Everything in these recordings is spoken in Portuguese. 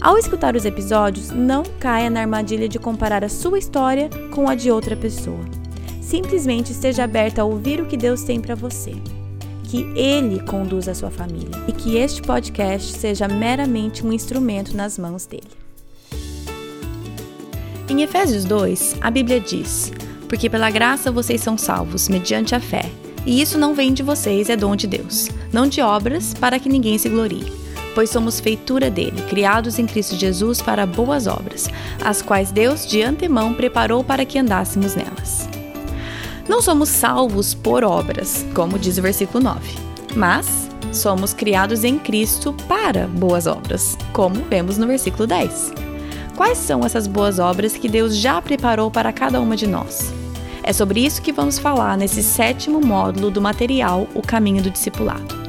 Ao escutar os episódios, não caia na armadilha de comparar a sua história com a de outra pessoa. Simplesmente esteja aberta a ouvir o que Deus tem para você. Que Ele conduza a sua família e que este podcast seja meramente um instrumento nas mãos dele. Em Efésios 2, a Bíblia diz: Porque pela graça vocês são salvos, mediante a fé. E isso não vem de vocês, é dom de Deus, não de obras, para que ninguém se glorie pois somos feitura dele, criados em Cristo Jesus para boas obras, as quais Deus de antemão preparou para que andássemos nelas. Não somos salvos por obras, como diz o versículo 9, mas somos criados em Cristo para boas obras, como vemos no versículo 10. Quais são essas boas obras que Deus já preparou para cada uma de nós? É sobre isso que vamos falar nesse sétimo módulo do material O Caminho do Discipulado.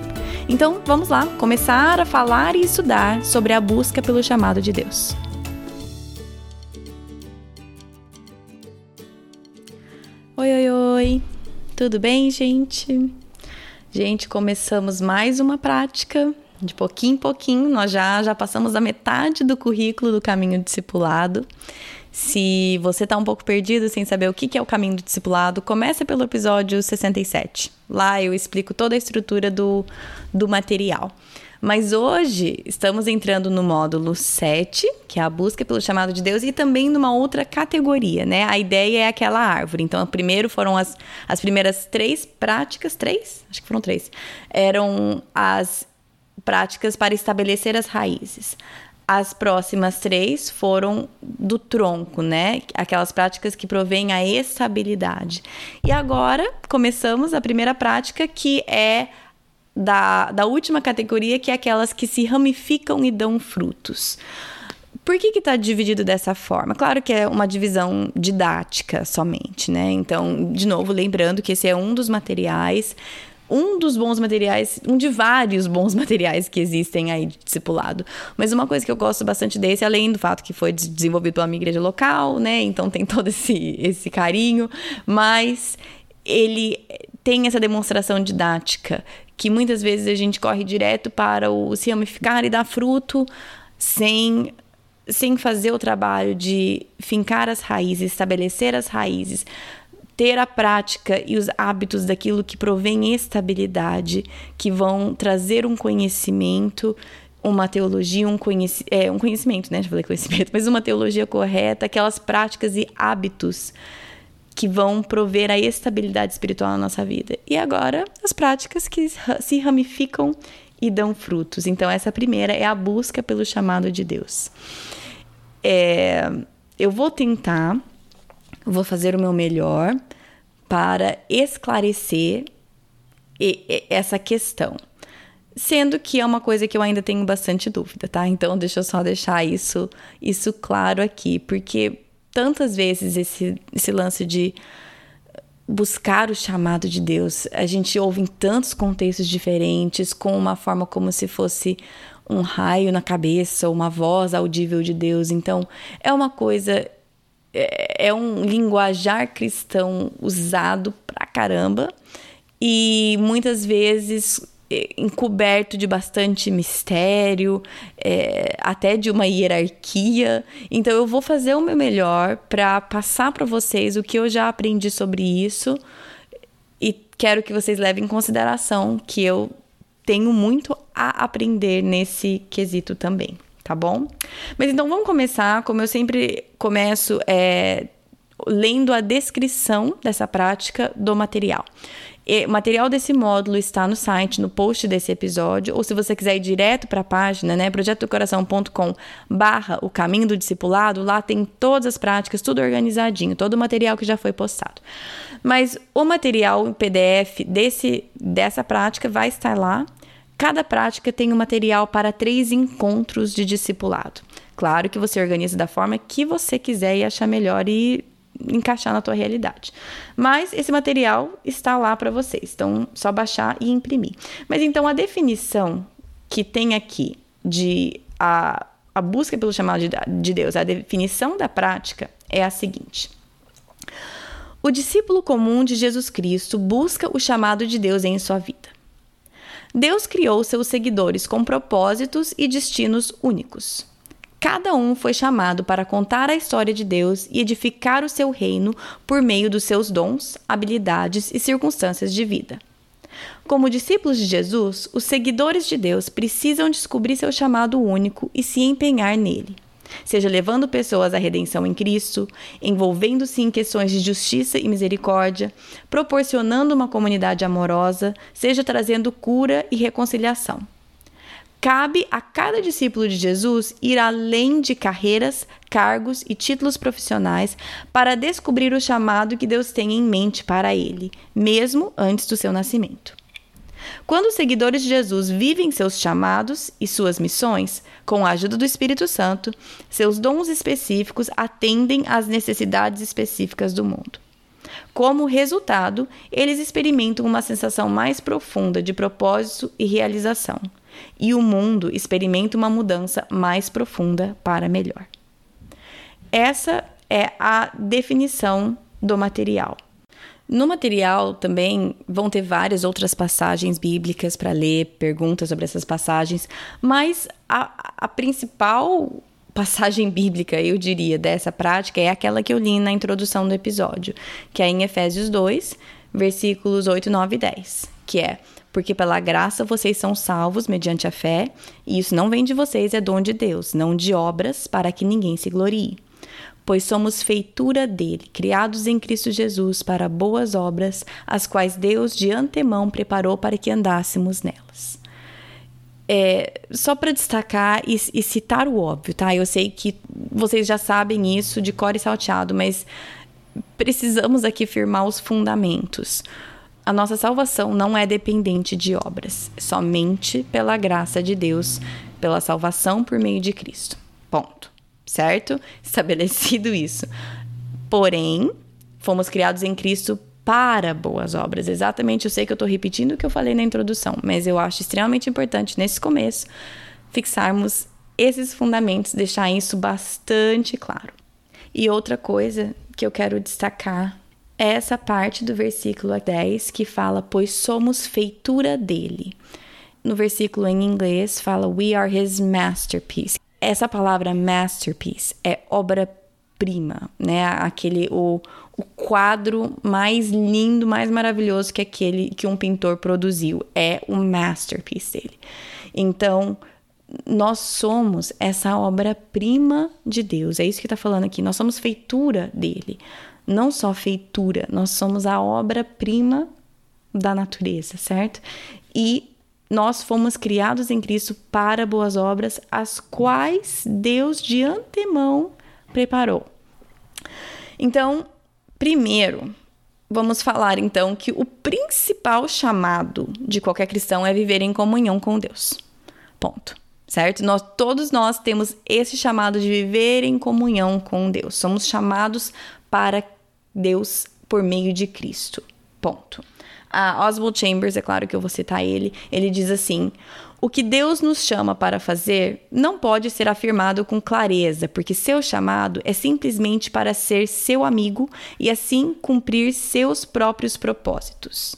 Então, vamos lá, começar a falar e estudar sobre a busca pelo chamado de Deus. Oi, oi, oi. Tudo bem, gente? Gente, começamos mais uma prática. De pouquinho em pouquinho, nós já já passamos a metade do currículo do caminho discipulado. Se você está um pouco perdido sem saber o que é o caminho do discipulado, comece pelo episódio 67. Lá eu explico toda a estrutura do, do material. Mas hoje estamos entrando no módulo 7, que é a busca pelo chamado de Deus, e também numa outra categoria, né? A ideia é aquela árvore. Então, primeiro foram as, as primeiras três práticas, três? Acho que foram três. Eram as práticas para estabelecer as raízes. As próximas três foram do tronco, né? Aquelas práticas que provêm a estabilidade. E agora começamos a primeira prática, que é da, da última categoria, que é aquelas que se ramificam e dão frutos. Por que está dividido dessa forma? Claro que é uma divisão didática somente, né? Então, de novo, lembrando que esse é um dos materiais um dos bons materiais, um de vários bons materiais que existem aí de discipulado. Mas uma coisa que eu gosto bastante desse, além do fato que foi desenvolvido pela minha igreja local, né? Então tem todo esse, esse carinho, mas ele tem essa demonstração didática que muitas vezes a gente corre direto para o se ramificar e dar fruto sem sem fazer o trabalho de fincar as raízes, estabelecer as raízes, ter a prática e os hábitos daquilo que provém estabilidade, que vão trazer um conhecimento, uma teologia, um, conheci é, um conhecimento, né? Já falei conhecimento, mas uma teologia correta, aquelas práticas e hábitos que vão prover a estabilidade espiritual na nossa vida. E agora, as práticas que se ramificam e dão frutos. Então, essa primeira é a busca pelo chamado de Deus. É, eu vou tentar vou fazer o meu melhor para esclarecer essa questão. Sendo que é uma coisa que eu ainda tenho bastante dúvida, tá? Então deixa eu só deixar isso, isso claro aqui, porque tantas vezes esse, esse lance de buscar o chamado de Deus, a gente ouve em tantos contextos diferentes, com uma forma como se fosse um raio na cabeça, uma voz audível de Deus. Então, é uma coisa é, é um linguajar cristão usado pra caramba e muitas vezes é, encoberto de bastante mistério, é, até de uma hierarquia. Então eu vou fazer o meu melhor para passar para vocês o que eu já aprendi sobre isso e quero que vocês levem em consideração que eu tenho muito a aprender nesse quesito também tá bom? Mas então vamos começar, como eu sempre começo, é, lendo a descrição dessa prática do material. E, o material desse módulo está no site, no post desse episódio, ou se você quiser ir direto para a página, né, projetocoração.com barra o caminho do discipulado, lá tem todas as práticas, tudo organizadinho, todo o material que já foi postado. Mas o material em PDF desse, dessa prática vai estar lá Cada prática tem um material para três encontros de discipulado. Claro que você organiza da forma que você quiser e achar melhor e encaixar na tua realidade. Mas esse material está lá para vocês, então só baixar e imprimir. Mas então a definição que tem aqui de a, a busca pelo chamado de, de Deus, a definição da prática é a seguinte. O discípulo comum de Jesus Cristo busca o chamado de Deus em sua vida. Deus criou seus seguidores com propósitos e destinos únicos. Cada um foi chamado para contar a história de Deus e edificar o seu reino por meio dos seus dons, habilidades e circunstâncias de vida. Como discípulos de Jesus, os seguidores de Deus precisam descobrir seu chamado único e se empenhar nele. Seja levando pessoas à redenção em Cristo, envolvendo-se em questões de justiça e misericórdia, proporcionando uma comunidade amorosa, seja trazendo cura e reconciliação. Cabe a cada discípulo de Jesus ir além de carreiras, cargos e títulos profissionais para descobrir o chamado que Deus tem em mente para ele, mesmo antes do seu nascimento. Quando os seguidores de Jesus vivem seus chamados e suas missões, com a ajuda do Espírito Santo, seus dons específicos atendem às necessidades específicas do mundo. Como resultado, eles experimentam uma sensação mais profunda de propósito e realização e o mundo experimenta uma mudança mais profunda para melhor. Essa é a definição do material. No material também vão ter várias outras passagens bíblicas para ler, perguntas sobre essas passagens, mas a, a, principal passagem bíblica, eu diria, dessa prática é aquela que eu li na introdução do episódio, que é em Efésios 2, versículos 8, 9 e 10, que é: porque pela graça vocês são salvos mediante a fé, e isso não vem de vocês, é dom de Deus, não de obras, para que ninguém se glorie. Pois somos feitura dele, criados em Cristo Jesus para boas obras, as quais Deus de antemão preparou para que andássemos nelas. É, só para destacar e, e, citar o óbvio, tá? Eu sei que vocês já sabem isso de cor e salteado, mas precisamos aqui firmar os fundamentos. A nossa salvação não é dependente de obras, somente pela graça de Deus, pela salvação por meio de Cristo. Ponto. Certo? Estabelecido isso. Porém, fomos criados em Cristo para boas obras. Exatamente, eu sei que eu estou repetindo o que eu falei na introdução, mas eu acho extremamente importante nesse começo fixarmos esses fundamentos, deixar isso bastante claro. E outra coisa que eu quero destacar essa parte do versículo 10 que fala: Pois somos feitura dele. No versículo em inglês fala: We are his masterpiece. Essa palavra masterpiece é obra-prima, né? Aquele o, o quadro mais lindo, mais maravilhoso que aquele que um pintor produziu. É o masterpiece dele. Então, nós somos essa obra-prima de Deus. É isso que está falando aqui. Nós somos feitura dele não só feitura, nós somos a obra-prima da natureza, certo? E nós fomos criados em Cristo para boas obras, as quais Deus de antemão preparou. Então, primeiro, vamos falar então que o principal chamado de qualquer cristão é viver em comunhão com Deus. Ponto. Certo? Nós todos nós temos esse chamado de viver em comunhão com Deus. Somos chamados para Deus por meio de Cristo. Ponto. A Oswald Chambers, é claro que eu vou citar ele, ele diz assim: O que Deus nos chama para fazer não pode ser afirmado com clareza, porque seu chamado é simplesmente para ser seu amigo e assim cumprir seus próprios propósitos.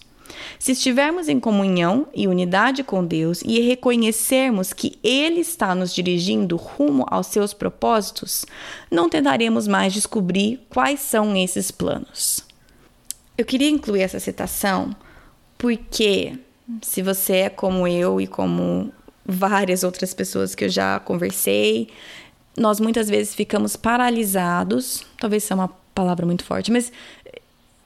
Se estivermos em comunhão e unidade com Deus e reconhecermos que Ele está nos dirigindo rumo aos seus propósitos, não tentaremos mais descobrir quais são esses planos. Eu queria incluir essa citação porque, se você é como eu e como várias outras pessoas que eu já conversei, nós muitas vezes ficamos paralisados talvez seja uma palavra muito forte, mas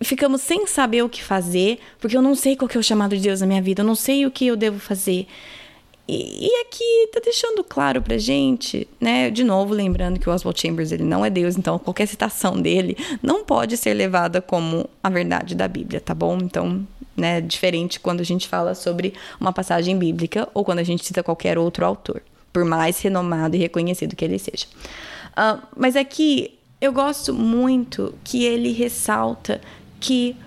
ficamos sem saber o que fazer, porque eu não sei qual é o chamado de Deus na minha vida, eu não sei o que eu devo fazer. E, e aqui tá deixando claro pra gente, né? De novo, lembrando que o Oswald Chambers ele não é Deus, então qualquer citação dele não pode ser levada como a verdade da Bíblia, tá bom? Então, né, diferente quando a gente fala sobre uma passagem bíblica ou quando a gente cita qualquer outro autor. por mais renomado e reconhecido que ele seja. Uh, mas aqui eu gosto muito que ele ressalta que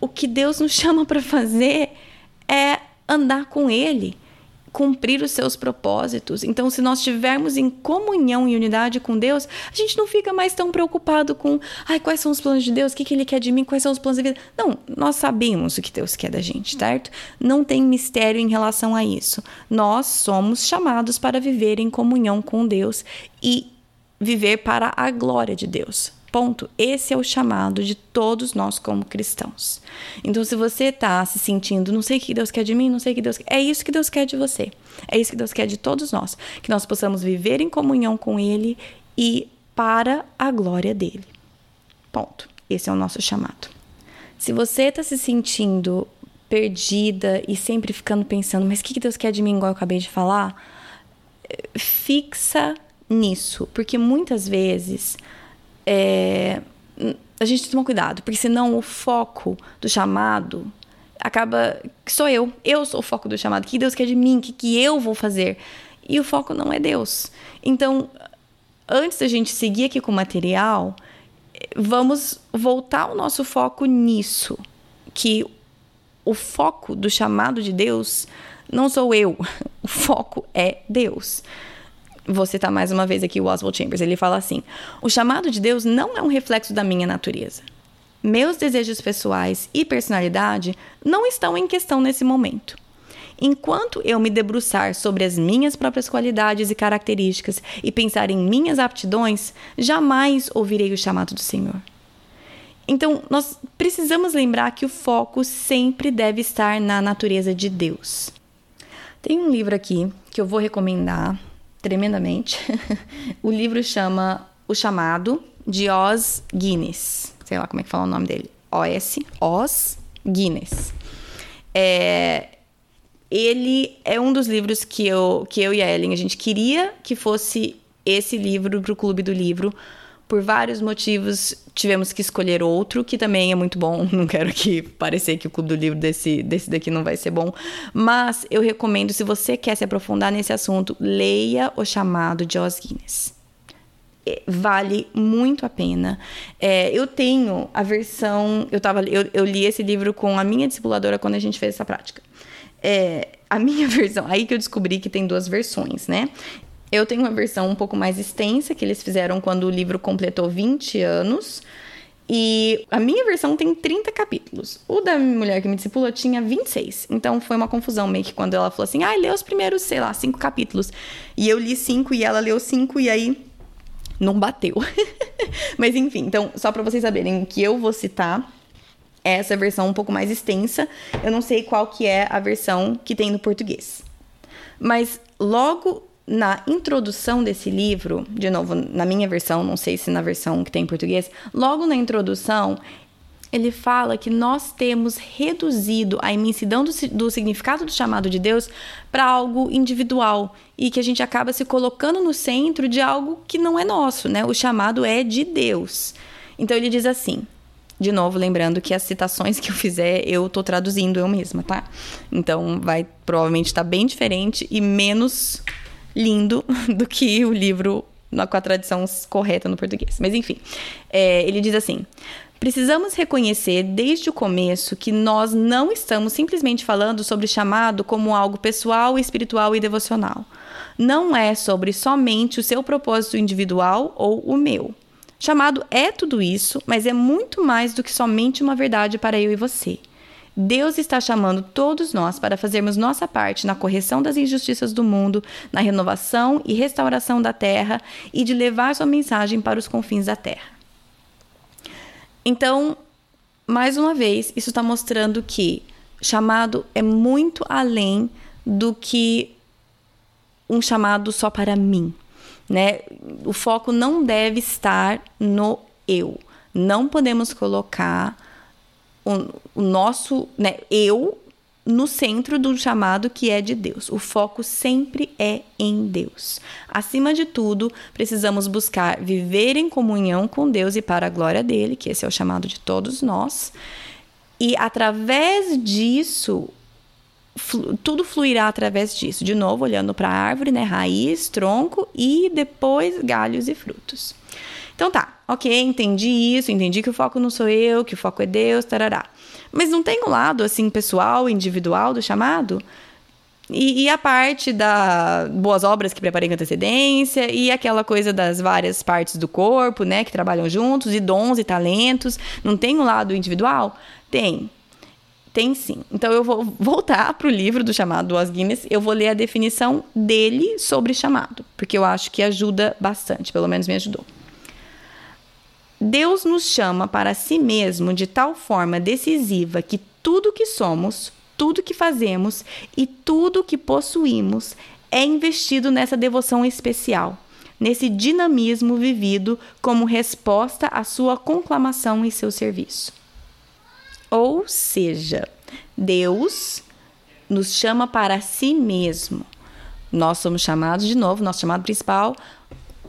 o que Deus nos chama para fazer é andar com Ele, cumprir os seus propósitos. Então, se nós estivermos em comunhão e unidade com Deus, a gente não fica mais tão preocupado com, ai, quais são os planos de Deus, o que, que Ele quer de mim, quais são os planos da vida. Não, nós sabemos o que Deus quer da gente, certo? Não tem mistério em relação a isso. Nós somos chamados para viver em comunhão com Deus e viver para a glória de Deus. Ponto. Esse é o chamado de todos nós como cristãos. Então, se você está se sentindo, não sei o que Deus quer de mim, não sei o que Deus quer, é isso que Deus quer de você. É isso que Deus quer de todos nós. Que nós possamos viver em comunhão com Ele e para a glória dele. Ponto. Esse é o nosso chamado. Se você está se sentindo perdida e sempre ficando pensando, mas o que Deus quer de mim, igual eu acabei de falar, fixa nisso, porque muitas vezes é, a gente tomar cuidado, porque senão o foco do chamado acaba que sou eu. Eu sou o foco do chamado. Que Deus quer de mim? Que, que eu vou fazer? E o foco não é Deus. Então, antes da gente seguir aqui com o material, vamos voltar o nosso foco nisso. Que o foco do chamado de Deus não sou eu, o foco é Deus vou citar mais uma vez aqui o Oswald Chambers, ele fala assim: o chamado de Deus não é um reflexo da minha natureza. Meus desejos pessoais e personalidade não estão em questão nesse momento. Enquanto eu me debruçar sobre as minhas próprias qualidades e características e pensar em minhas aptidões, jamais ouvirei o chamado do Senhor. Então, nós precisamos lembrar que o foco sempre deve estar na natureza de Deus. Tem um livro aqui que eu vou recomendar, tremendamente. o livro chama O Chamado, de Oz Guinness. Sei lá como é que fala o nome dele. OS, Oz Guinness. É, ele é um dos livros que eu, que eu e a Ellen, a gente queria que fosse esse livro para o Clube do Livro, por vários motivos, tivemos que escolher outro, que também é muito bom. Não quero que parecer que o Clube do Livro desse, desse daqui não vai ser bom. Mas eu recomendo, se você quer se aprofundar nesse assunto, leia O Chamado de Os Guinness. É, vale muito a pena. É, eu tenho a versão. Eu, tava, eu, eu li esse livro com a minha discipuladora quando a gente fez essa prática. É, a minha versão, aí que eu descobri que tem duas versões, né? Eu tenho uma versão um pouco mais extensa que eles fizeram quando o livro completou 20 anos. E a minha versão tem 30 capítulos. O da mulher que me discipulou tinha 26. Então foi uma confusão meio que quando ela falou assim: ah, lê os primeiros, sei lá, cinco capítulos. E eu li cinco e ela leu cinco e aí não bateu. Mas enfim, então, só para vocês saberem que eu vou citar essa versão um pouco mais extensa. Eu não sei qual que é a versão que tem no português. Mas logo na introdução desse livro, de novo, na minha versão, não sei se na versão que tem em português, logo na introdução, ele fala que nós temos reduzido a imensidão do, do significado do chamado de Deus para algo individual e que a gente acaba se colocando no centro de algo que não é nosso, né? O chamado é de Deus. Então ele diz assim: de novo, lembrando que as citações que eu fizer, eu tô traduzindo eu mesma, tá? Então vai provavelmente estar tá bem diferente e menos lindo do que o livro com a tradução correta no português. Mas enfim, é, ele diz assim: Precisamos reconhecer desde o começo que nós não estamos simplesmente falando sobre chamado como algo pessoal, espiritual e devocional. Não é sobre somente o seu propósito individual ou o meu. Chamado é tudo isso, mas é muito mais do que somente uma verdade para eu e você. Deus está chamando todos nós para fazermos nossa parte na correção das injustiças do mundo, na renovação e restauração da terra e de levar sua mensagem para os confins da terra. Então, mais uma vez, isso está mostrando que chamado é muito além do que um chamado só para mim, né? O foco não deve estar no eu. Não podemos colocar o, o nosso, né, eu no centro do chamado que é de Deus. O foco sempre é em Deus. Acima de tudo, precisamos buscar viver em comunhão com Deus e para a glória dele, que esse é o chamado de todos nós. E através disso, flu, tudo fluirá através disso. De novo, olhando para a árvore, né? Raiz, tronco e depois galhos e frutos. Então tá, ok, entendi isso, entendi que o foco não sou eu, que o foco é Deus, tarará. Mas não tem um lado assim pessoal, individual do chamado? E, e, a parte da boas obras que preparei com antecedência, e aquela coisa das várias partes do corpo, né, que trabalham juntos, e dons e talentos. Não tem um lado individual? Tem. Tem sim. Então eu vou voltar para o livro do chamado do Os Guinness, eu vou ler a definição dele sobre chamado, porque eu acho que ajuda bastante, pelo menos me ajudou. Deus nos chama para si mesmo de tal forma decisiva que tudo que somos, tudo que fazemos e tudo que possuímos é investido nessa devoção especial, nesse dinamismo vivido como resposta à sua conclamação e seu serviço. Ou seja, Deus nos chama para si mesmo. Nós somos chamados, de novo, nosso chamado principal,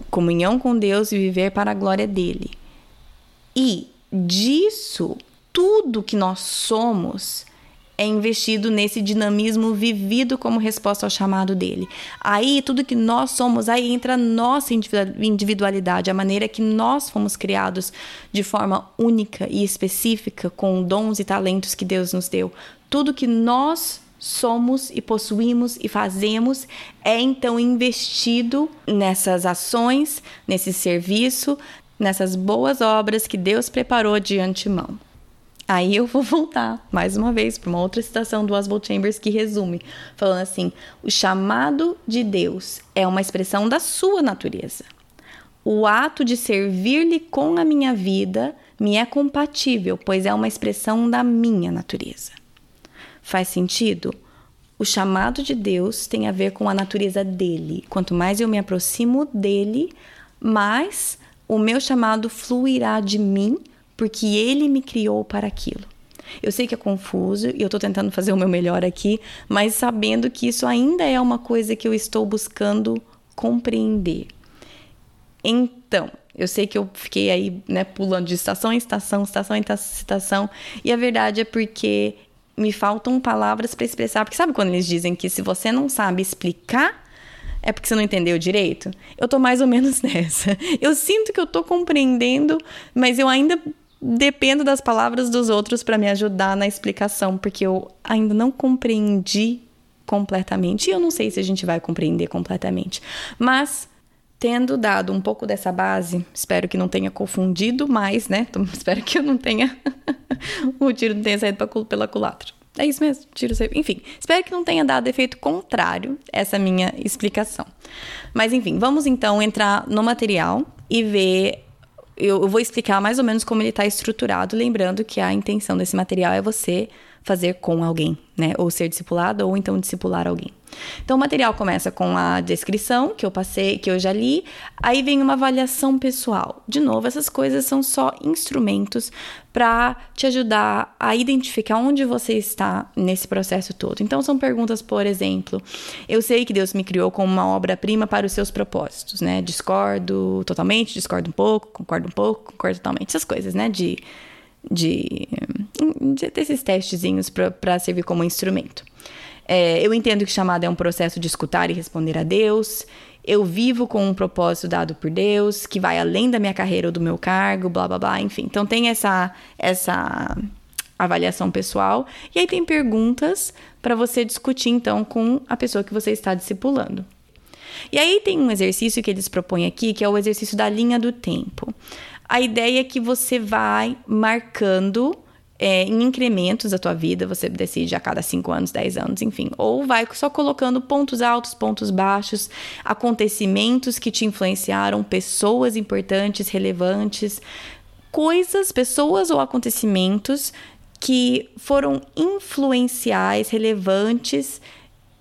comunhão com Deus e viver para a glória dele. E disso, tudo que nós somos é investido nesse dinamismo vivido como resposta ao chamado dele. Aí, tudo que nós somos, aí entra a nossa individualidade, a maneira que nós fomos criados de forma única e específica, com dons e talentos que Deus nos deu. Tudo que nós somos e possuímos e fazemos é então investido nessas ações, nesse serviço, nessas boas obras que Deus preparou de antemão. Aí eu vou voltar mais uma vez para uma outra citação do Oswald Chambers que resume, falando assim: o chamado de Deus é uma expressão da sua natureza. O ato de servir-lhe com a minha vida me é compatível, pois é uma expressão da minha natureza. Faz sentido? O chamado de Deus tem a ver com a natureza dele. Quanto mais eu me aproximo dele, mais o meu chamado fluirá de mim porque ele me criou para aquilo. Eu sei que é confuso e eu estou tentando fazer o meu melhor aqui, mas sabendo que isso ainda é uma coisa que eu estou buscando compreender. Então, eu sei que eu fiquei aí, né, pulando de estação em estação, estação em estação, e a verdade é porque me faltam palavras para expressar. Porque sabe quando eles dizem que se você não sabe explicar, é porque você não entendeu direito? Eu tô mais ou menos nessa. Eu sinto que eu tô compreendendo, mas eu ainda dependo das palavras dos outros para me ajudar na explicação, porque eu ainda não compreendi completamente. E eu não sei se a gente vai compreender completamente. Mas tendo dado um pouco dessa base, espero que não tenha confundido mais, né? espero que eu não tenha o tiro não tenha saído pela culatra. É isso mesmo, tiro saído. Enfim, espero que não tenha dado efeito contrário essa minha explicação. Mas enfim, vamos então entrar no material e ver eu vou explicar mais ou menos como ele está estruturado, lembrando que a intenção desse material é você fazer com alguém, né? Ou ser discipulado, ou então discipular alguém. Então, o material começa com a descrição que eu passei, que eu já li, aí vem uma avaliação pessoal. De novo, essas coisas são só instrumentos para te ajudar a identificar onde você está nesse processo todo. Então, são perguntas, por exemplo, eu sei que Deus me criou como uma obra-prima para os seus propósitos, né? Discordo totalmente, discordo um pouco, concordo um pouco, concordo totalmente, essas coisas, né? De de, de desses testezinhos para servir como instrumento. É, eu entendo que chamada é um processo de escutar e responder a Deus. Eu vivo com um propósito dado por Deus, que vai além da minha carreira ou do meu cargo, blá blá blá, enfim. Então tem essa, essa avaliação pessoal. E aí tem perguntas para você discutir então com a pessoa que você está discipulando. E aí tem um exercício que eles propõem aqui, que é o exercício da linha do tempo. A ideia é que você vai marcando é, em incrementos a tua vida, você decide a cada 5 anos, 10 anos, enfim. Ou vai só colocando pontos altos, pontos baixos, acontecimentos que te influenciaram, pessoas importantes, relevantes, coisas, pessoas ou acontecimentos que foram influenciais, relevantes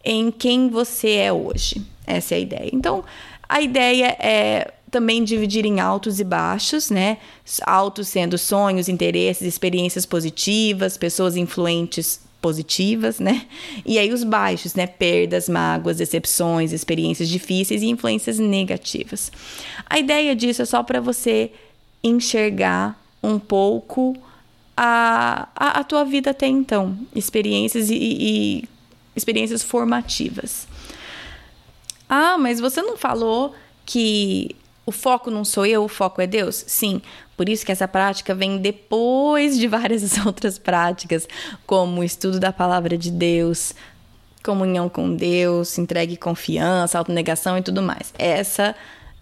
em quem você é hoje. Essa é a ideia. Então, a ideia é também dividir em altos e baixos, né? Altos sendo sonhos, interesses, experiências positivas, pessoas influentes positivas, né? E aí os baixos, né? Perdas, mágoas, decepções, experiências difíceis e influências negativas. A ideia disso é só para você enxergar um pouco a, a, a, tua vida até então, experiências e, e experiências formativas. Ah, mas você não falou que o foco não sou eu, o foco é Deus? Sim, por isso que essa prática vem depois de várias outras práticas, como o estudo da palavra de Deus, comunhão com Deus, entregue confiança, autonegação e tudo mais. Essa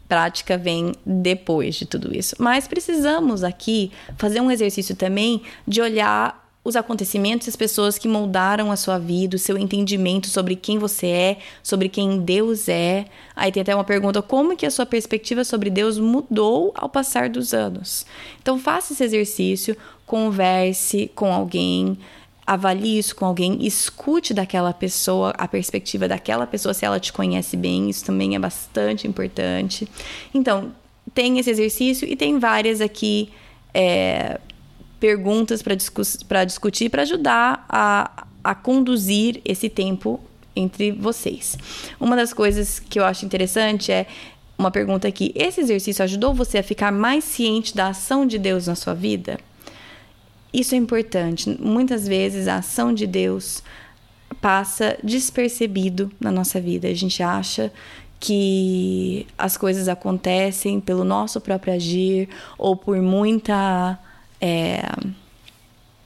prática vem depois de tudo isso. Mas precisamos aqui fazer um exercício também de olhar os acontecimentos e as pessoas que moldaram a sua vida, o seu entendimento sobre quem você é, sobre quem Deus é. Aí tem até uma pergunta: como que a sua perspectiva sobre Deus mudou ao passar dos anos? Então faça esse exercício, converse com alguém, avalie isso com alguém, escute daquela pessoa a perspectiva daquela pessoa se ela te conhece bem, isso também é bastante importante. Então, tem esse exercício e tem várias aqui. É, perguntas para discu discutir, para ajudar a, a conduzir esse tempo entre vocês. Uma das coisas que eu acho interessante é uma pergunta aqui: esse exercício ajudou você a ficar mais ciente da ação de Deus na sua vida? Isso é importante. Muitas vezes a ação de Deus passa despercebido na nossa vida. A gente acha que as coisas acontecem pelo nosso próprio agir ou por muita é,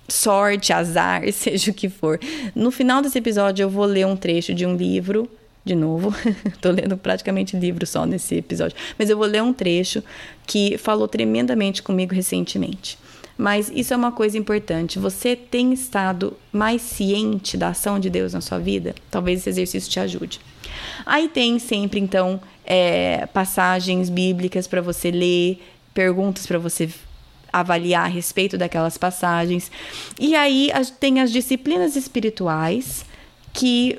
sorte, azar, seja o que for. No final desse episódio, eu vou ler um trecho de um livro. De novo, tô lendo praticamente livro só nesse episódio. Mas eu vou ler um trecho que falou tremendamente comigo recentemente. Mas isso é uma coisa importante. Você tem estado mais ciente da ação de Deus na sua vida? Talvez esse exercício te ajude. Aí tem sempre, então, é, passagens bíblicas para você ler, perguntas para você avaliar a respeito daquelas passagens. E aí tem as disciplinas espirituais que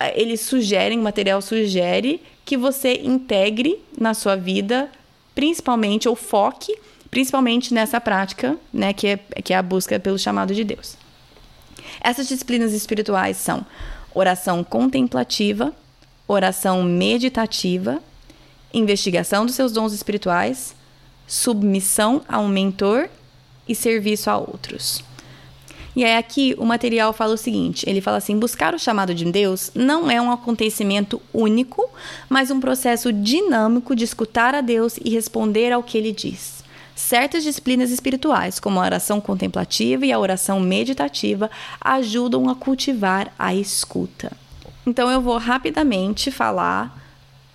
eh, eles sugerem, o material sugere que você integre na sua vida, principalmente, ou foque principalmente nessa prática, né, que é, que é a busca pelo chamado de Deus. Essas disciplinas espirituais são oração contemplativa, oração meditativa, investigação dos seus dons espirituais, submissão a um mentor e serviço a outros. E aí aqui o material fala o seguinte, ele fala assim: buscar o chamado de Deus não é um acontecimento único, mas um processo dinâmico de escutar a Deus e responder ao que ele diz. Certas disciplinas espirituais, como a oração contemplativa e a oração meditativa, ajudam a cultivar a escuta. Então eu vou rapidamente falar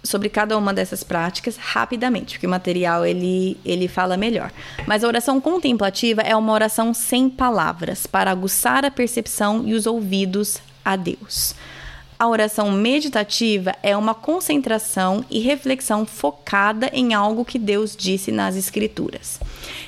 sobre cada uma dessas práticas rapidamente, porque o material ele, ele fala melhor. Mas a oração contemplativa é uma oração sem palavras, para aguçar a percepção e os ouvidos a Deus. A oração meditativa é uma concentração e reflexão focada em algo que Deus disse nas Escrituras.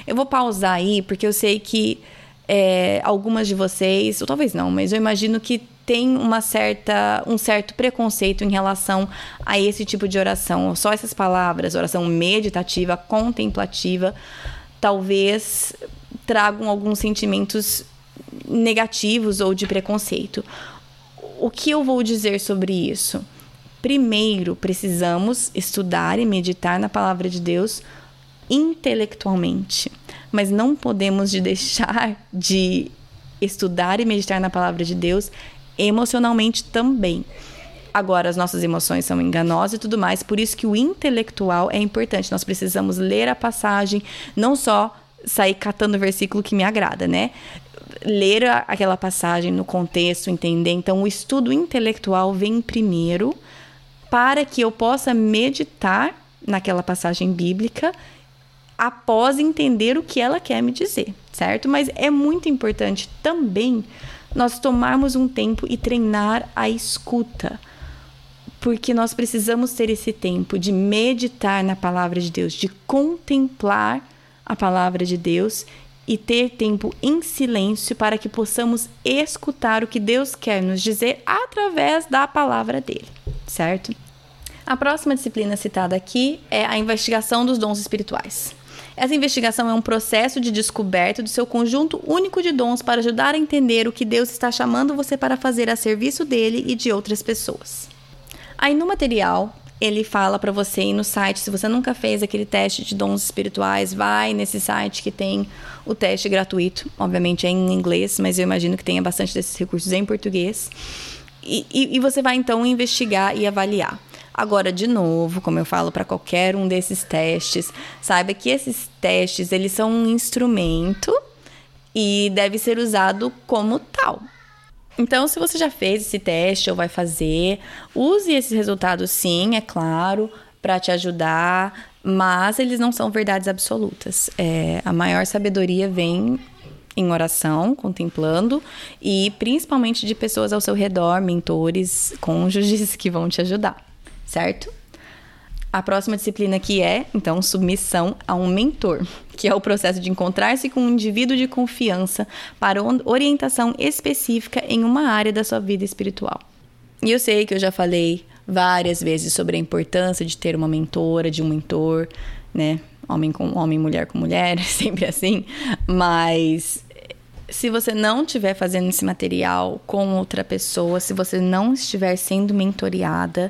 Eu vou pausar aí, porque eu sei que é, algumas de vocês, ou talvez não, mas eu imagino que tem uma certa, um certo preconceito em relação a esse tipo de oração. Só essas palavras, oração meditativa, contemplativa, talvez tragam alguns sentimentos negativos ou de preconceito. O que eu vou dizer sobre isso? Primeiro, precisamos estudar e meditar na palavra de Deus intelectualmente, mas não podemos de deixar de estudar e meditar na palavra de Deus emocionalmente também. Agora, as nossas emoções são enganosas e tudo mais, por isso que o intelectual é importante. Nós precisamos ler a passagem, não só sair catando o versículo que me agrada, né? Ler a, aquela passagem no contexto, entender. Então, o estudo intelectual vem primeiro para que eu possa meditar naquela passagem bíblica após entender o que ela quer me dizer, certo? Mas é muito importante também nós tomarmos um tempo e treinar a escuta. Porque nós precisamos ter esse tempo de meditar na palavra de Deus, de contemplar a palavra de Deus e ter tempo em silêncio para que possamos escutar o que Deus quer nos dizer através da palavra dele, certo? A próxima disciplina citada aqui é a investigação dos dons espirituais. Essa investigação é um processo de descoberta do seu conjunto único de dons para ajudar a entender o que Deus está chamando você para fazer a serviço dele e de outras pessoas. Aí no material, ele fala para você ir no site, se você nunca fez aquele teste de dons espirituais, vai nesse site que tem o teste gratuito. Obviamente é em inglês, mas eu imagino que tenha bastante desses recursos em português. e, e, e você vai então investigar e avaliar. Agora, de novo, como eu falo para qualquer um desses testes, saiba que esses testes eles são um instrumento e deve ser usado como tal. Então, se você já fez esse teste ou vai fazer, use esses resultados sim, é claro, para te ajudar, mas eles não são verdades absolutas. É, a maior sabedoria vem em oração, contemplando, e principalmente de pessoas ao seu redor, mentores, cônjuges que vão te ajudar, certo? A próxima disciplina que é, então, submissão a um mentor, que é o processo de encontrar-se com um indivíduo de confiança para orientação específica em uma área da sua vida espiritual. E eu sei que eu já falei várias vezes sobre a importância de ter uma mentora, de um mentor, né? Homem com homem, mulher com mulher, sempre assim. Mas se você não estiver fazendo esse material com outra pessoa, se você não estiver sendo mentoreada,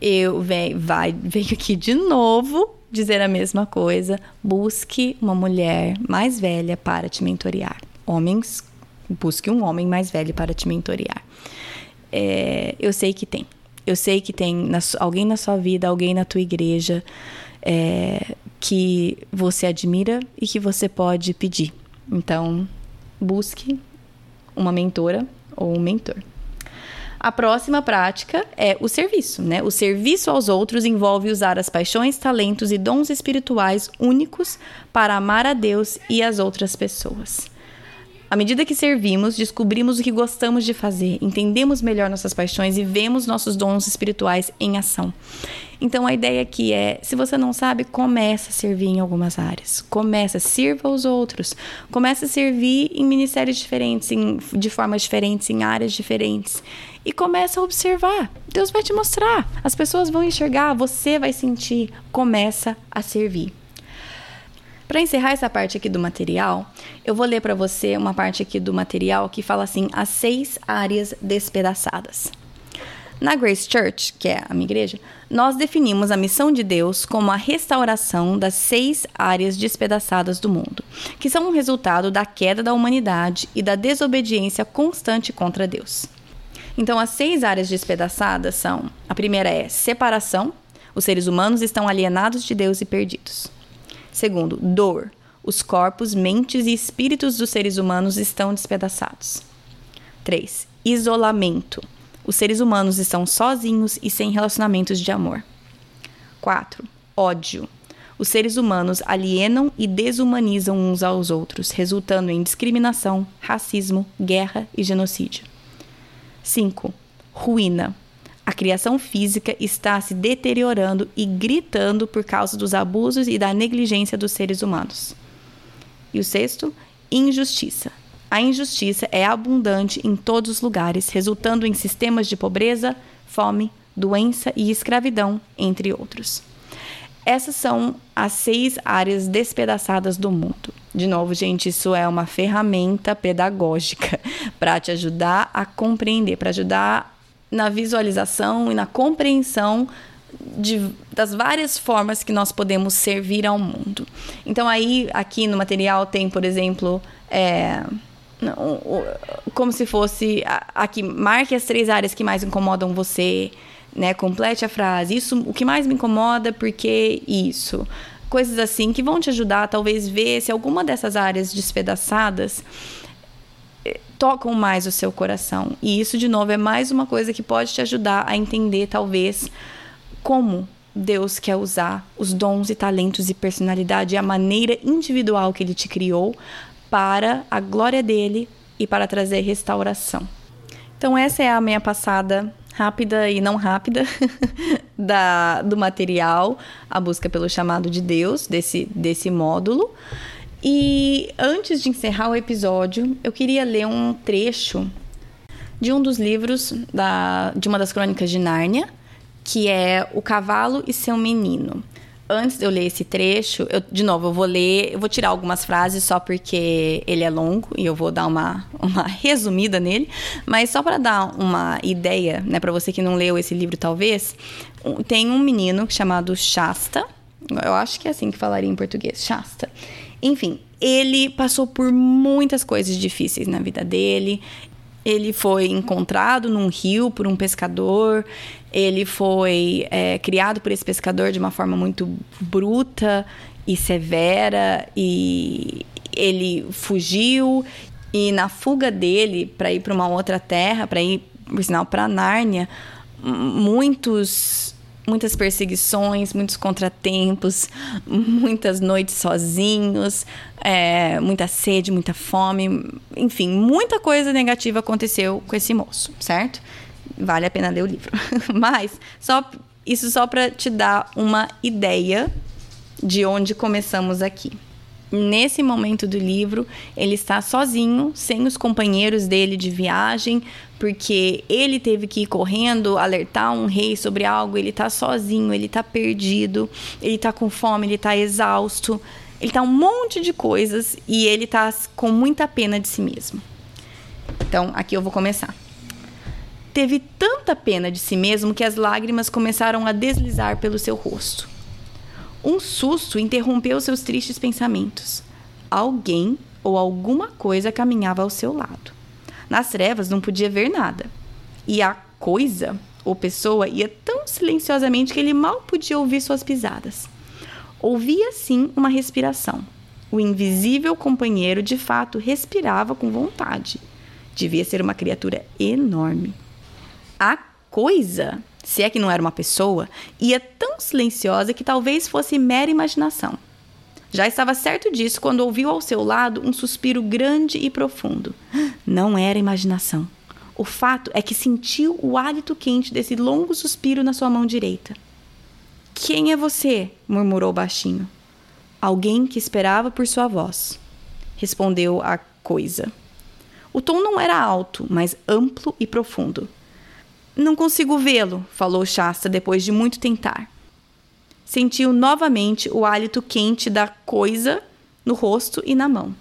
eu venho, vai, venho aqui de novo dizer a mesma coisa. Busque uma mulher mais velha para te mentorear. Homens, busque um homem mais velho para te mentorear. É, eu sei que tem. Eu sei que tem na, alguém na sua vida, alguém na tua igreja é, que você admira e que você pode pedir. Então, busque uma mentora ou um mentor. A próxima prática é o serviço, né? O serviço aos outros envolve usar as paixões, talentos e dons espirituais únicos para amar a Deus e as outras pessoas. À medida que servimos, descobrimos o que gostamos de fazer, entendemos melhor nossas paixões e vemos nossos dons espirituais em ação. Então a ideia aqui é, se você não sabe, comece a servir em algumas áreas. Comece, sirva aos outros. Comece a servir em ministérios diferentes, em, de formas diferentes, em áreas diferentes. E comece a observar. Deus vai te mostrar. As pessoas vão enxergar, você vai sentir. Começa a servir. Para encerrar essa parte aqui do material, eu vou ler para você uma parte aqui do material que fala assim: as seis áreas despedaçadas. Na Grace Church, que é a minha igreja, nós definimos a missão de Deus como a restauração das seis áreas despedaçadas do mundo, que são um resultado da queda da humanidade e da desobediência constante contra Deus. Então, as seis áreas despedaçadas são: a primeira é separação, os seres humanos estão alienados de Deus e perdidos. Segundo, dor. Os corpos, mentes e espíritos dos seres humanos estão despedaçados. 3. Isolamento. Os seres humanos estão sozinhos e sem relacionamentos de amor. 4. Ódio. Os seres humanos alienam e desumanizam uns aos outros, resultando em discriminação, racismo, guerra e genocídio. 5. Ruína. A criação física está se deteriorando e gritando por causa dos abusos e da negligência dos seres humanos. E o sexto, injustiça. A injustiça é abundante em todos os lugares, resultando em sistemas de pobreza, fome, doença e escravidão, entre outros. Essas são as seis áreas despedaçadas do mundo. De novo, gente, isso é uma ferramenta pedagógica para te ajudar a compreender, para ajudar na visualização e na compreensão de, das várias formas que nós podemos servir ao mundo. Então, aí, aqui no material tem, por exemplo, é, como se fosse aqui, marque as três áreas que mais incomodam você, né? Complete a frase. Isso, o que mais me incomoda, porque isso. Coisas assim que vão te ajudar, talvez, ver se alguma dessas áreas despedaçadas tocam mais o seu coração. E isso, de novo, é mais uma coisa que pode te ajudar a entender, talvez, como Deus quer usar os dons e talentos e personalidade e a maneira individual que Ele te criou para a glória dele e para trazer restauração. Então, essa é a minha passada rápida e não rápida da, do material, a busca pelo chamado de Deus, desse, desse módulo. E antes de encerrar o episódio, eu queria ler um trecho de um dos livros da, de uma das crônicas de Nárnia, que é O Cavalo e Seu Menino. Antes de eu ler esse trecho, eu, de novo, eu vou ler, eu vou tirar algumas frases só porque ele é longo e eu vou dar uma, uma resumida nele, mas só para dar uma ideia, né, para você que não leu esse livro talvez, tem um menino chamado Shasta, eu acho que é assim que falaria em português, Shasta. Enfim, ele passou por muitas coisas difíceis na vida dele. Ele foi encontrado num rio por um pescador. Ele foi é, criado por esse pescador de uma forma muito bruta e severa. E ele fugiu. E na fuga dele para ir para uma outra terra, para ir, por sinal, para Nárnia, muitos muitas perseguições, muitos contratempos, muitas noites sozinhos, é, muita sede, muita fome, enfim, muita coisa negativa aconteceu com esse moço, certo? Vale a pena ler o livro. Mas só isso só para te dar uma ideia de onde começamos aqui. Nesse momento do livro, ele está sozinho, sem os companheiros dele de viagem, porque ele teve que ir correndo alertar um rei sobre algo, ele está sozinho, ele está perdido, ele está com fome, ele está exausto, ele está um monte de coisas e ele está com muita pena de si mesmo. Então, aqui eu vou começar. Teve tanta pena de si mesmo que as lágrimas começaram a deslizar pelo seu rosto. Um susto interrompeu seus tristes pensamentos. Alguém ou alguma coisa caminhava ao seu lado. Nas trevas não podia ver nada. E a coisa ou pessoa ia tão silenciosamente que ele mal podia ouvir suas pisadas. Ouvia sim uma respiração. O invisível companheiro de fato respirava com vontade. Devia ser uma criatura enorme. A coisa se é que não era uma pessoa, ia tão silenciosa que talvez fosse mera imaginação. Já estava certo disso quando ouviu ao seu lado um suspiro grande e profundo. Não era imaginação. O fato é que sentiu o hálito quente desse longo suspiro na sua mão direita. Quem é você? murmurou baixinho. Alguém que esperava por sua voz. Respondeu a coisa. O tom não era alto, mas amplo e profundo. Não consigo vê-lo, falou Shasta depois de muito tentar. Sentiu novamente o hálito quente da coisa no rosto e na mão.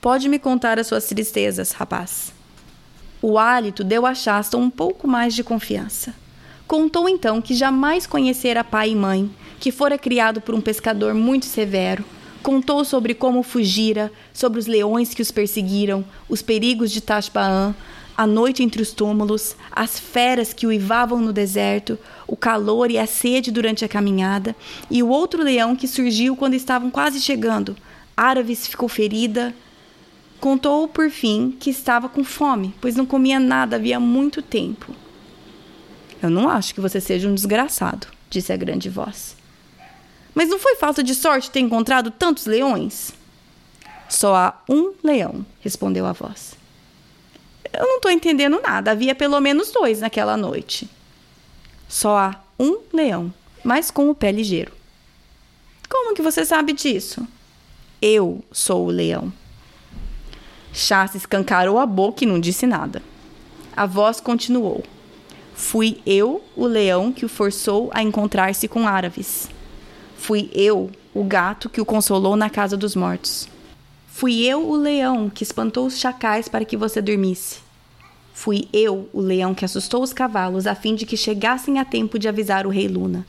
Pode me contar as suas tristezas, rapaz. O hálito deu a Shasta um pouco mais de confiança. Contou então que jamais conhecera pai e mãe, que fora criado por um pescador muito severo. Contou sobre como fugira, sobre os leões que os perseguiram, os perigos de Tashbaan, a noite entre os túmulos, as feras que uivavam no deserto, o calor e a sede durante a caminhada, e o outro leão que surgiu quando estavam quase chegando. Áraves ficou ferida. Contou por fim que estava com fome, pois não comia nada havia muito tempo. Eu não acho que você seja um desgraçado, disse a grande voz. Mas não foi falta de sorte ter encontrado tantos leões? Só há um leão, respondeu a voz. Eu não estou entendendo nada. Havia pelo menos dois naquela noite. Só há um leão, mas com o pé ligeiro. Como que você sabe disso? Eu sou o leão. Chá escancarou a boca e não disse nada. A voz continuou. Fui eu o leão que o forçou a encontrar-se com árabes. Fui eu o gato que o consolou na casa dos mortos. Fui eu o leão que espantou os chacais para que você dormisse. Fui eu o leão que assustou os cavalos a fim de que chegassem a tempo de avisar o rei Luna.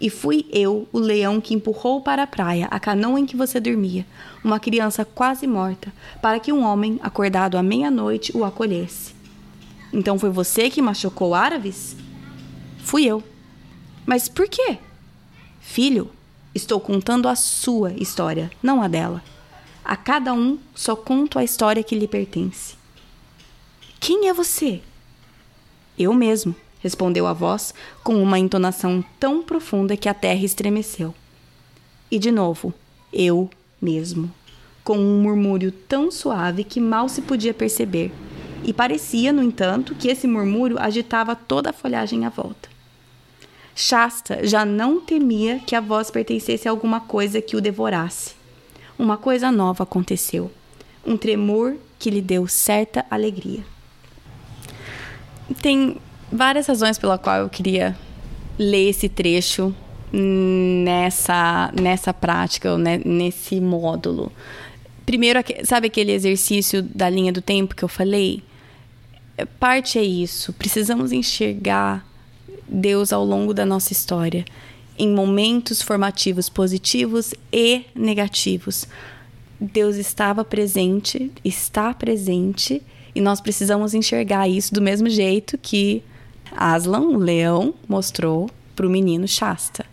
E fui eu o leão que empurrou para a praia a canoa em que você dormia, uma criança quase morta, para que um homem, acordado à meia-noite, o acolhesse. Então foi você que machucou árabes? Fui eu. Mas por quê? Filho, estou contando a sua história, não a dela. A cada um só conto a história que lhe pertence. Quem é você? Eu mesmo, respondeu a voz com uma entonação tão profunda que a terra estremeceu. E de novo, eu mesmo, com um murmúrio tão suave que mal se podia perceber, e parecia, no entanto, que esse murmúrio agitava toda a folhagem à volta. Shasta já não temia que a voz pertencesse a alguma coisa que o devorasse uma coisa nova aconteceu. Um tremor que lhe deu certa alegria. Tem várias razões pela qual eu queria ler esse trecho nessa, nessa prática, né, nesse módulo. Primeiro, sabe aquele exercício da linha do tempo que eu falei? Parte é isso. Precisamos enxergar Deus ao longo da nossa história em momentos formativos positivos e negativos. Deus estava presente, está presente E nós precisamos enxergar isso do mesmo jeito que Aslan, o leão, mostrou para o menino Shasta.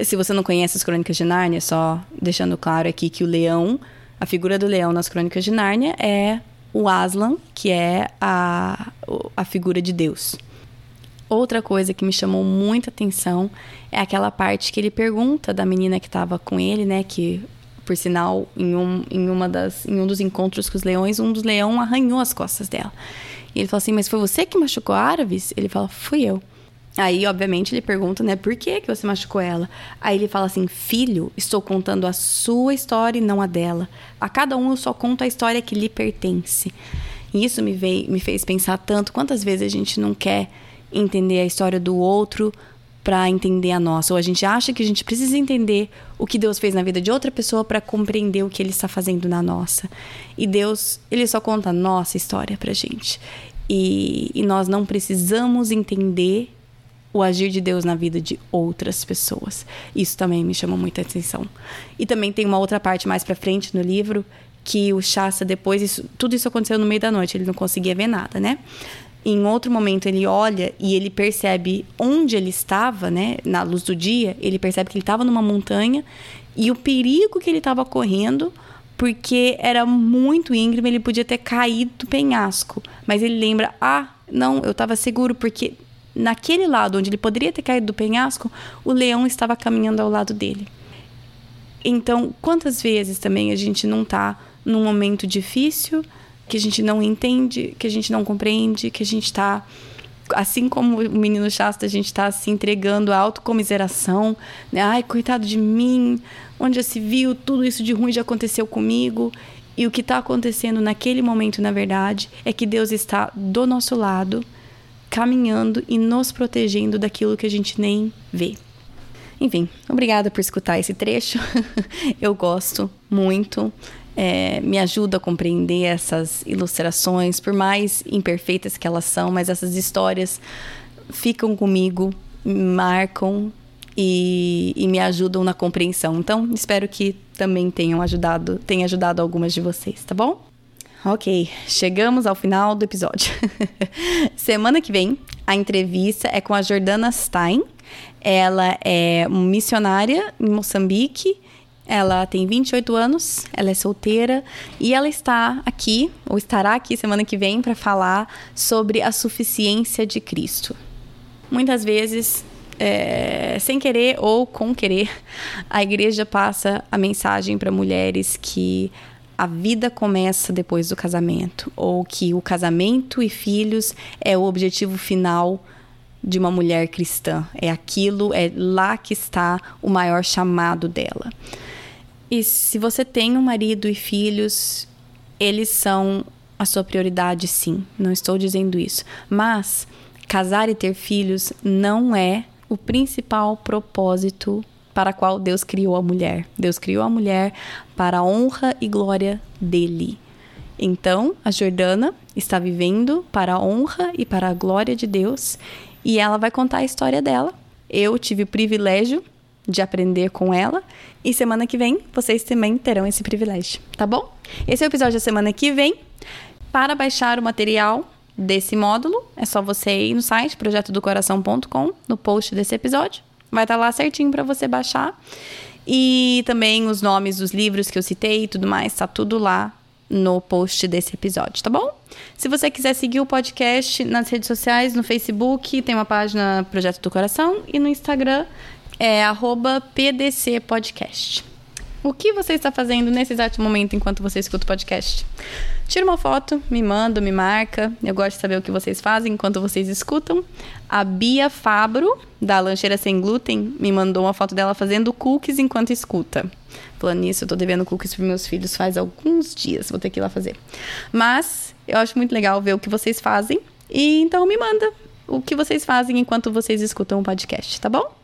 Se você não conhece as Crônicas de Nárnia, só deixando claro aqui que o leão, a figura do leão nas Crônicas de Nárnia é o Aslan, que é a, a figura de Deus. Outra coisa que me chamou muita atenção é aquela parte que ele pergunta da menina que estava com ele, né? Que, por sinal, em um, em, uma das, em um dos encontros com os leões, um dos leões arranhou as costas dela. E ele fala assim: Mas foi você que machucou a Arvis? Ele fala: Fui eu. Aí, obviamente, ele pergunta, né, por que, que você machucou ela? Aí ele fala assim: Filho, estou contando a sua história e não a dela. A cada um eu só conto a história que lhe pertence. E isso me, veio, me fez pensar tanto quantas vezes a gente não quer entender a história do outro para entender a nossa, ou a gente acha que a gente precisa entender o que Deus fez na vida de outra pessoa para compreender o que ele está fazendo na nossa. E Deus, ele só conta a nossa história pra gente. E, e nós não precisamos entender o agir de Deus na vida de outras pessoas. Isso também me chamou muita atenção. E também tem uma outra parte mais para frente no livro que o Shasta depois isso, tudo isso aconteceu no meio da noite, ele não conseguia ver nada, né? Em outro momento ele olha e ele percebe onde ele estava, né, na luz do dia, ele percebe que ele estava numa montanha e o perigo que ele estava correndo porque era muito íngreme, ele podia ter caído do penhasco. Mas ele lembra: ah, não, eu estava seguro porque naquele lado onde ele poderia ter caído do penhasco, o leão estava caminhando ao lado dele. Então, quantas vezes também a gente não está num momento difícil, que a gente não entende, que a gente não compreende, que a gente está assim como o menino Shasta, a gente está se entregando à autocomiseração, né? Ai, coitado de mim, onde já se viu, tudo isso de ruim já aconteceu comigo. E o que está acontecendo naquele momento, na verdade, é que Deus está do nosso lado, caminhando e nos protegendo daquilo que a gente nem vê. Enfim, obrigada por escutar esse trecho. Eu gosto muito. É, me ajuda a compreender essas ilustrações, por mais imperfeitas que elas são, mas essas histórias ficam comigo, marcam e, e, me ajudam na compreensão. Então, espero que também tenham ajudado, tenha ajudado algumas de vocês, tá bom? Ok, chegamos ao final do episódio. Semana que vem, a entrevista é com a Jordana Stein. Ela é missionária em Moçambique. Ela tem 28 anos, ela é solteira e ela está aqui, ou estará aqui semana que vem, para falar sobre a suficiência de Cristo. Muitas vezes é, sem querer ou com querer, a igreja passa a mensagem para mulheres que a vida começa depois do casamento, ou que o casamento e filhos é o objetivo final de uma mulher cristã. É aquilo, é lá que está o maior chamado dela. E se você tem um marido e filhos, eles são a sua prioridade, sim. Não estou dizendo isso. Mas casar e ter filhos não é o principal propósito para qual Deus criou a mulher. Deus criou a mulher para a honra e glória dele. Então, a Jordana está vivendo para a honra e para a glória de Deus e ela vai contar a história dela. Eu tive o privilégio de aprender com ela e semana que vem vocês também terão esse privilégio, tá bom? Esse é o episódio da semana que vem. Para baixar o material desse módulo, é só você ir no site projetodocoração.com, no post desse episódio. Vai estar tá lá certinho para você baixar. E também os nomes dos livros que eu citei e tudo mais, tá tudo lá no post desse episódio, tá bom? Se você quiser seguir o podcast nas redes sociais, no Facebook, tem uma página Projeto do Coração e no Instagram é @pdcpodcast. O que você está fazendo nesse exato momento enquanto você escuta o podcast? Tira uma foto, me manda, me marca. Eu gosto de saber o que vocês fazem enquanto vocês escutam. A Bia Fabro, da Lancheira Sem Glúten, me mandou uma foto dela fazendo cookies enquanto escuta. Falando nisso, eu tô devendo cookies para meus filhos faz alguns dias, vou ter que ir lá fazer. Mas eu acho muito legal ver o que vocês fazem. E então me manda o que vocês fazem enquanto vocês escutam o podcast, tá bom?